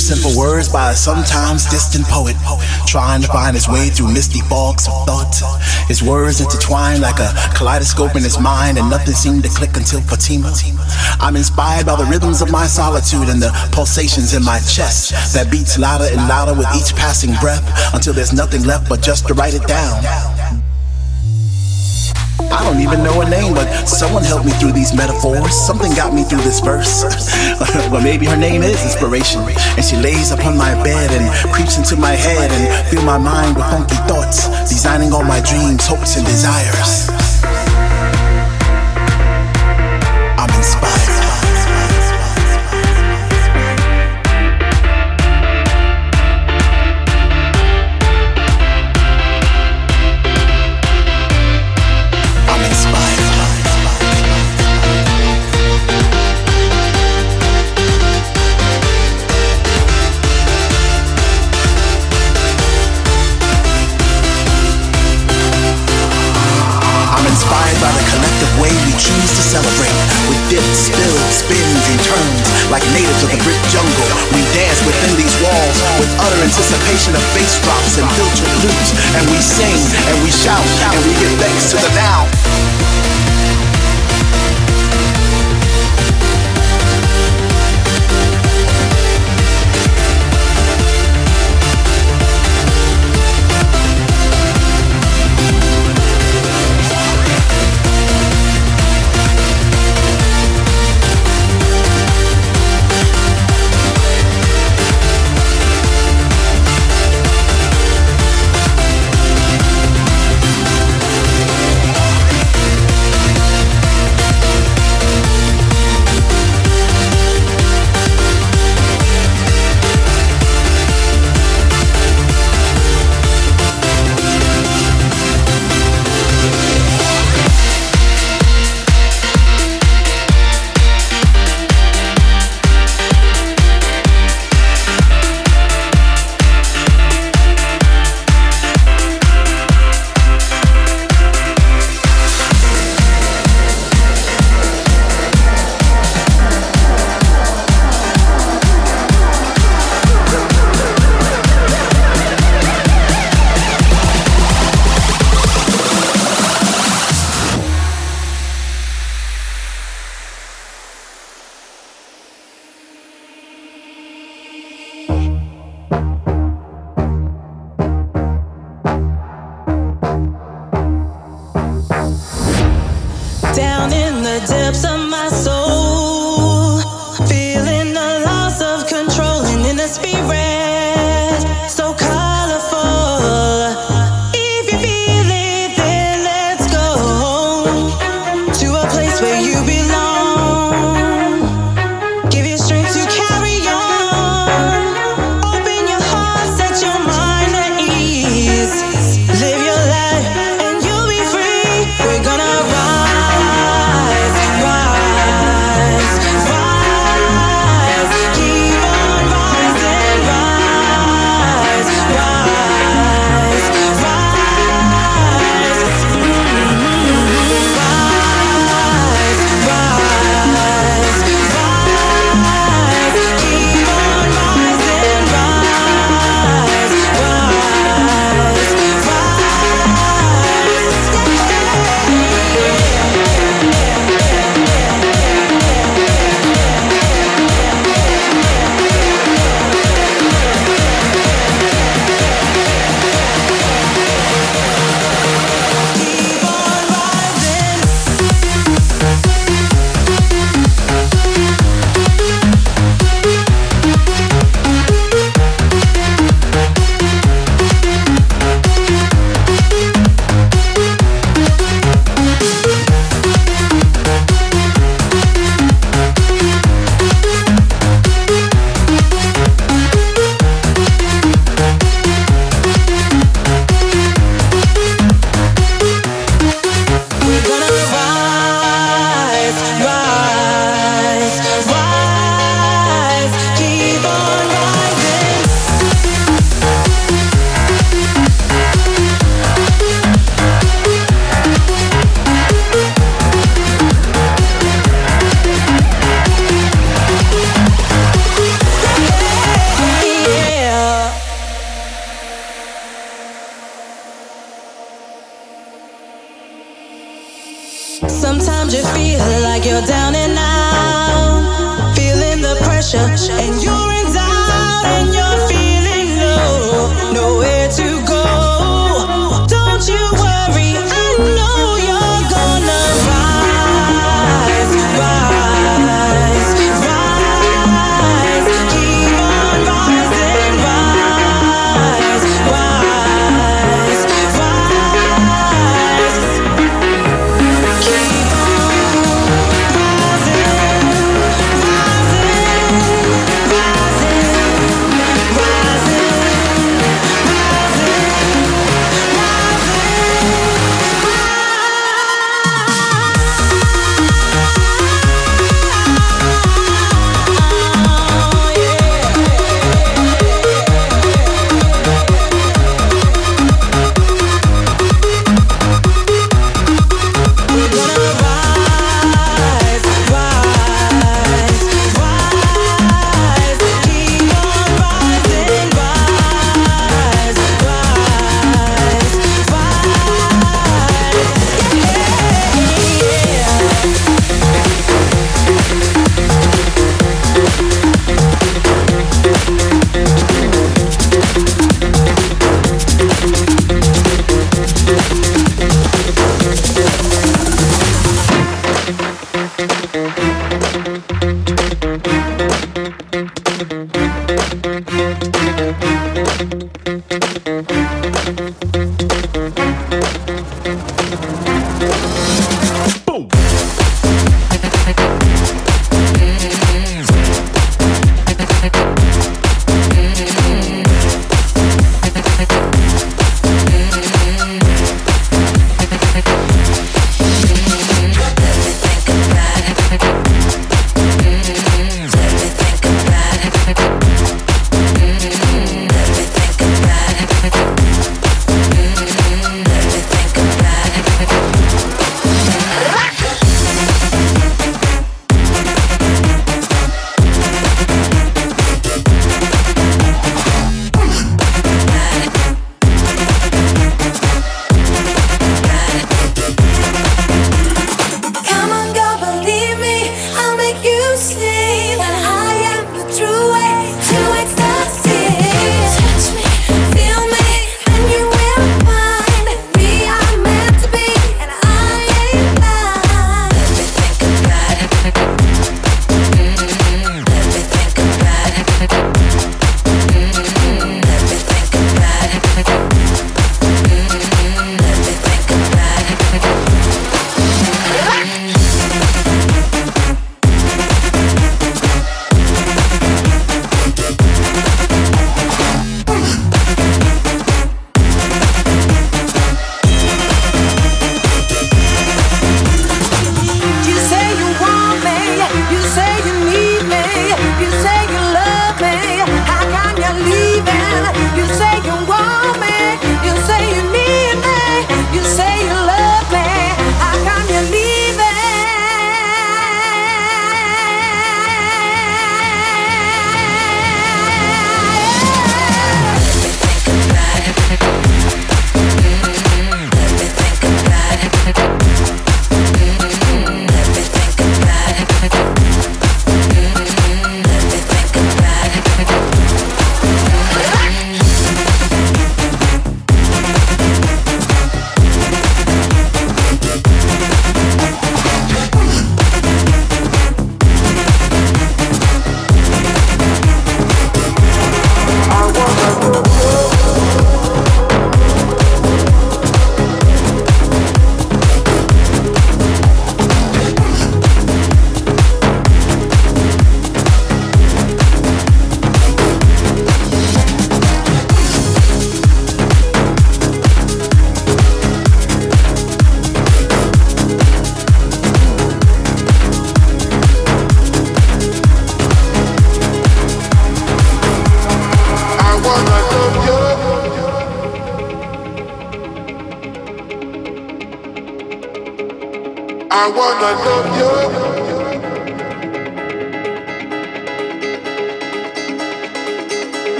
simple words by a sometimes distant poet, trying to find his way through misty fogs of thought. His words intertwined like a kaleidoscope in his mind, and nothing seemed to click until Fatima. I'm inspired by the rhythms of my solitude and the pulsations in my chest that beats louder and louder with each passing breath until there's nothing left but just to write it down. I don't even know her name, but someone helped me through these metaphors. Something got me through this verse. well, maybe her name is inspiration. And she lays upon my bed and creeps into my head and fill my mind with funky thoughts, designing all my dreams, hopes, and desires. To the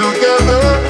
now.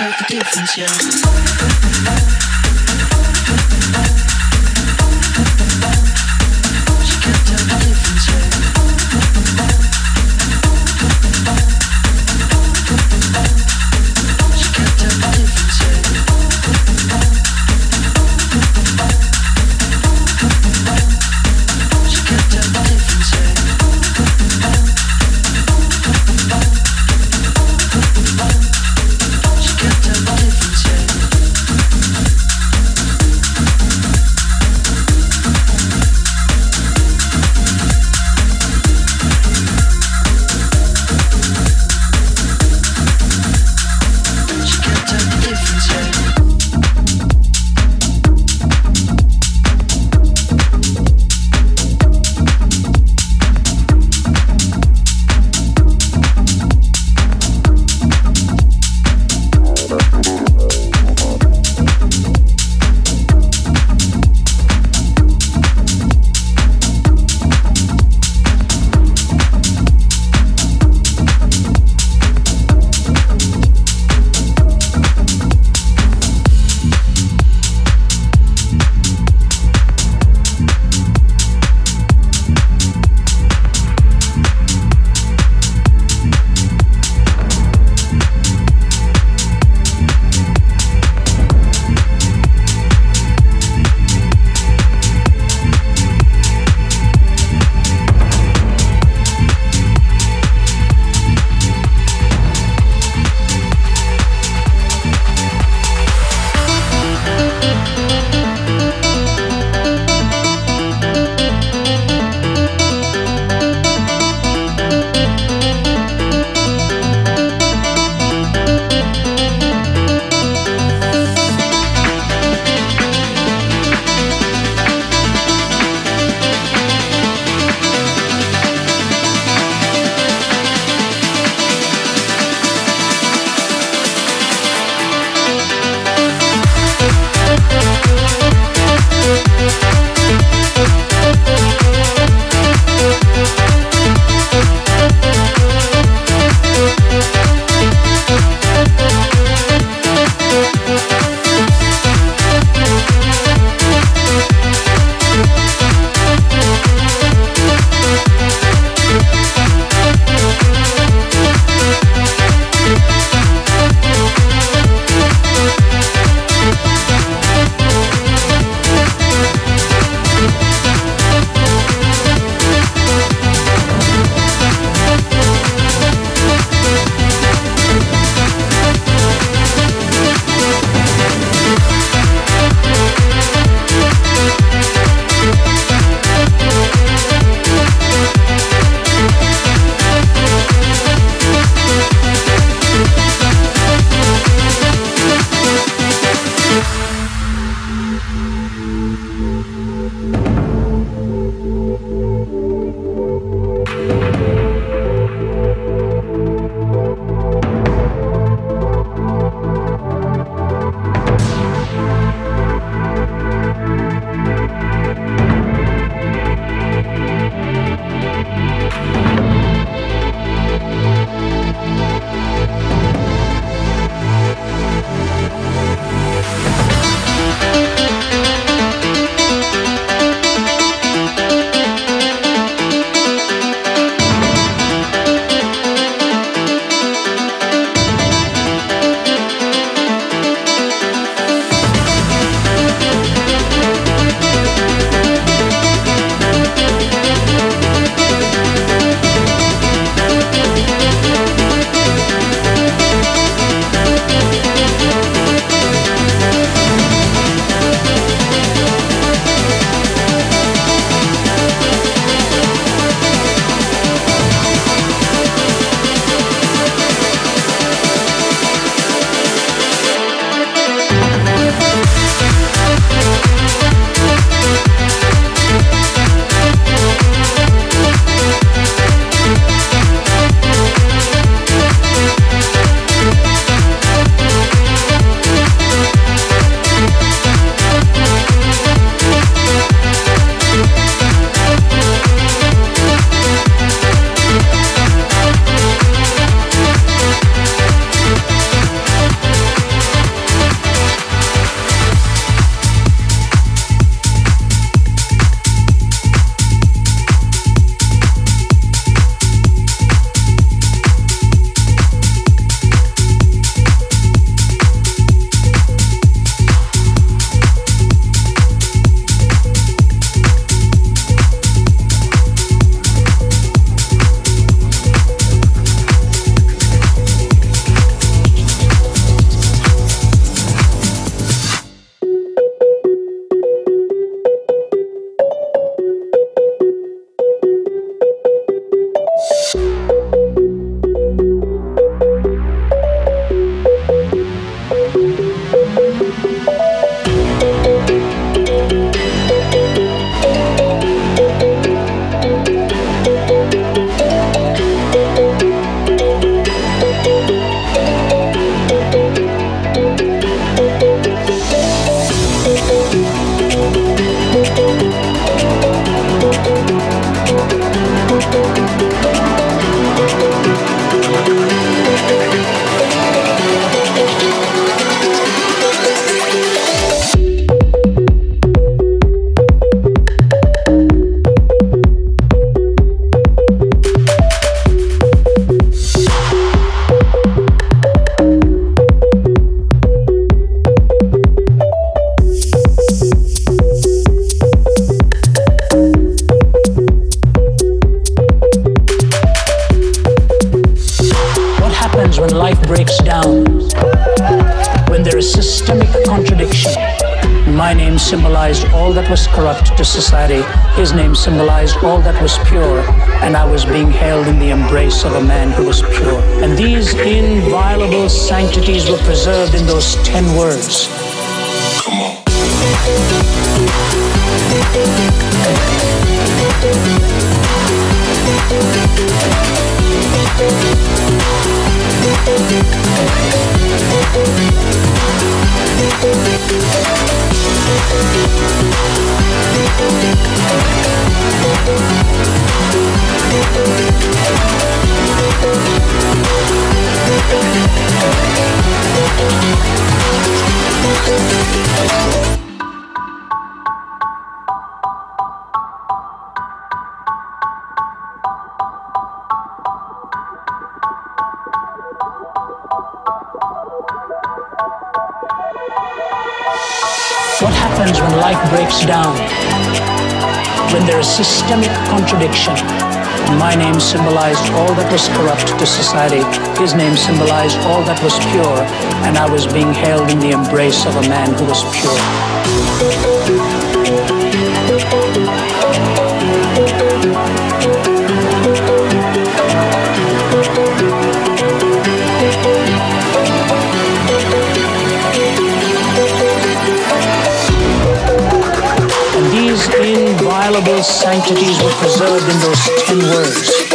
Tell the difference yet. All that was pure, systemic contradiction. My name symbolized all that was corrupt to society. His name symbolized all that was pure, and I was being held in the embrace of a man who was pure. Inviolable sanctities were preserved in those ten words.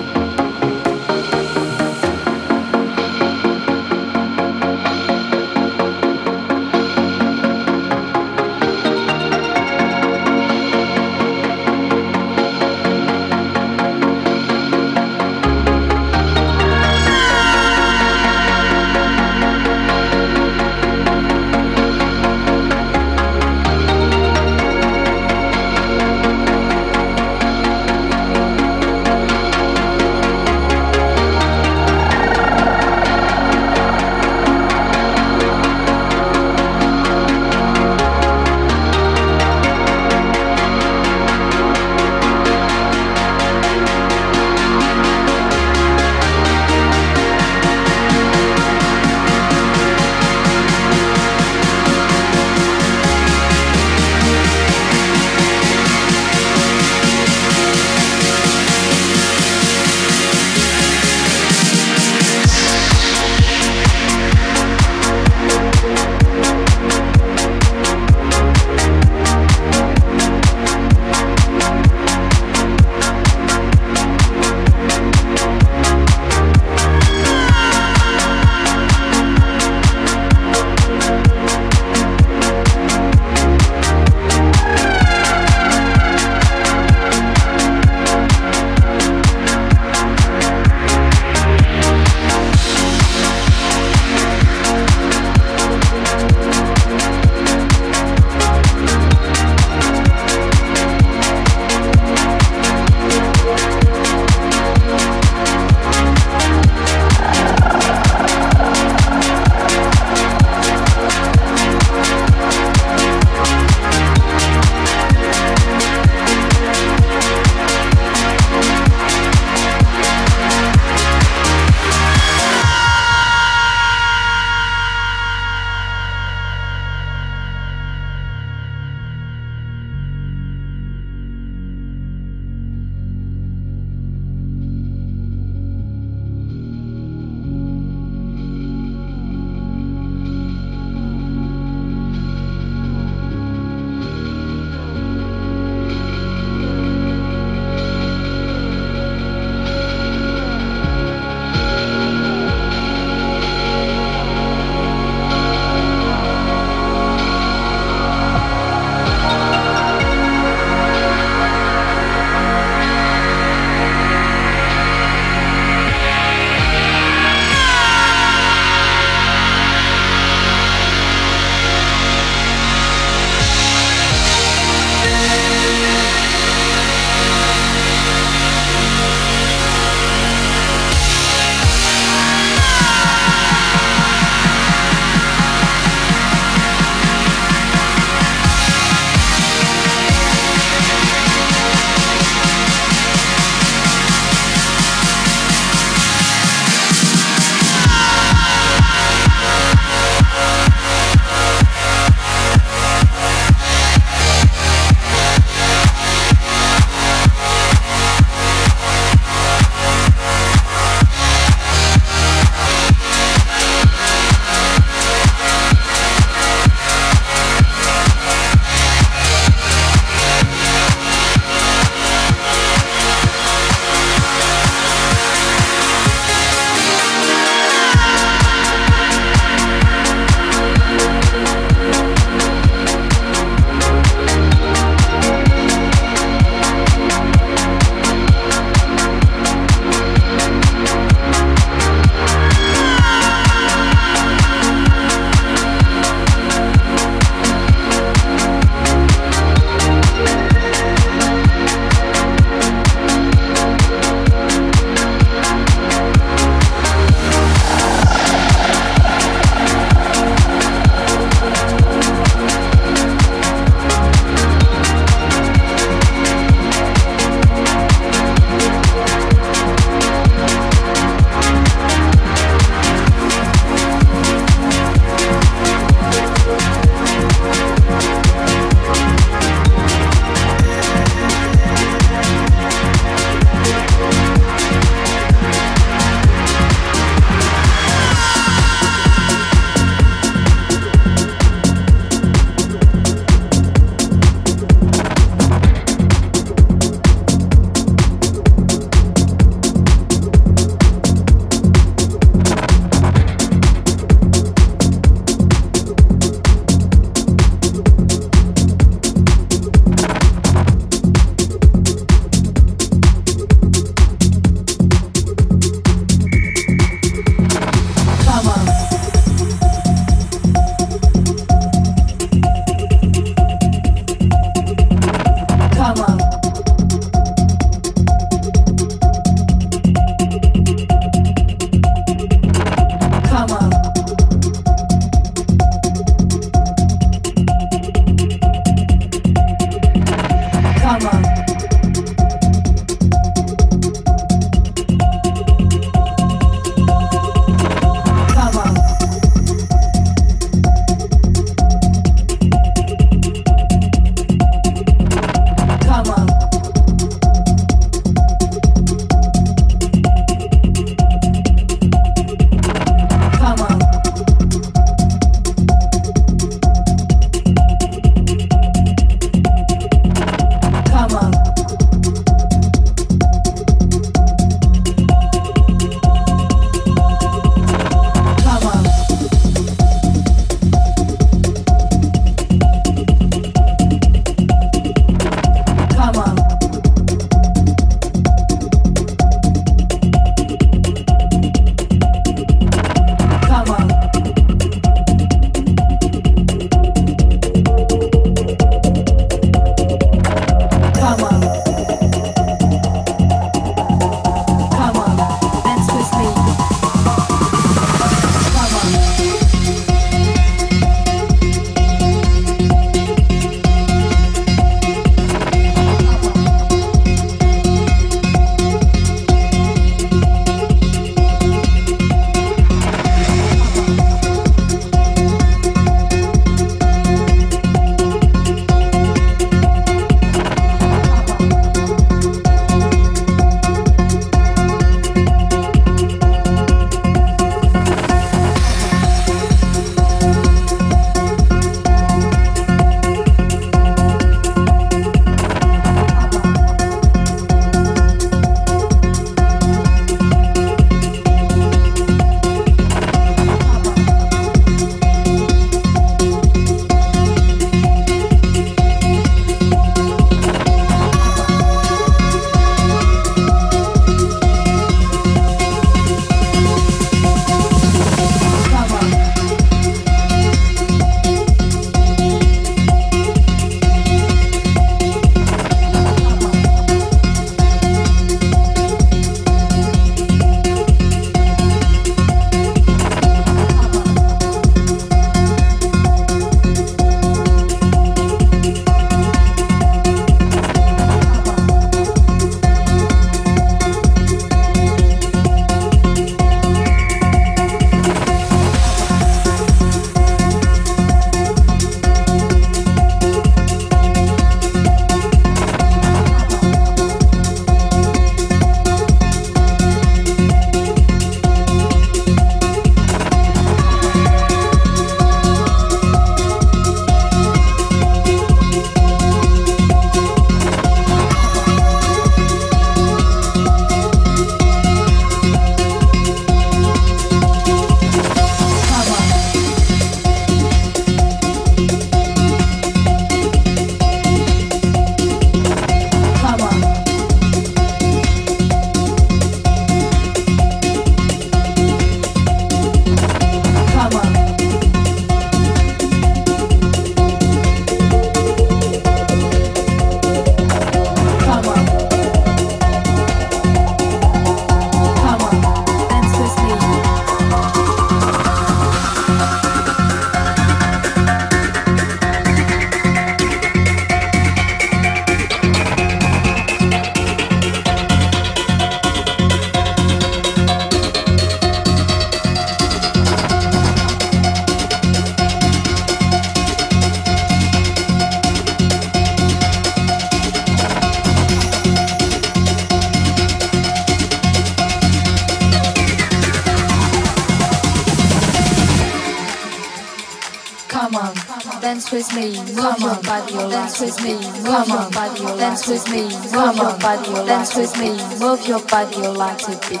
Dance with me, move your body, dance with me, move your body, dance with me, move your body, like a beat.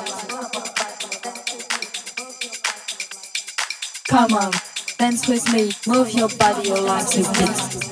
Come on, dance with me, move your body, like a beat.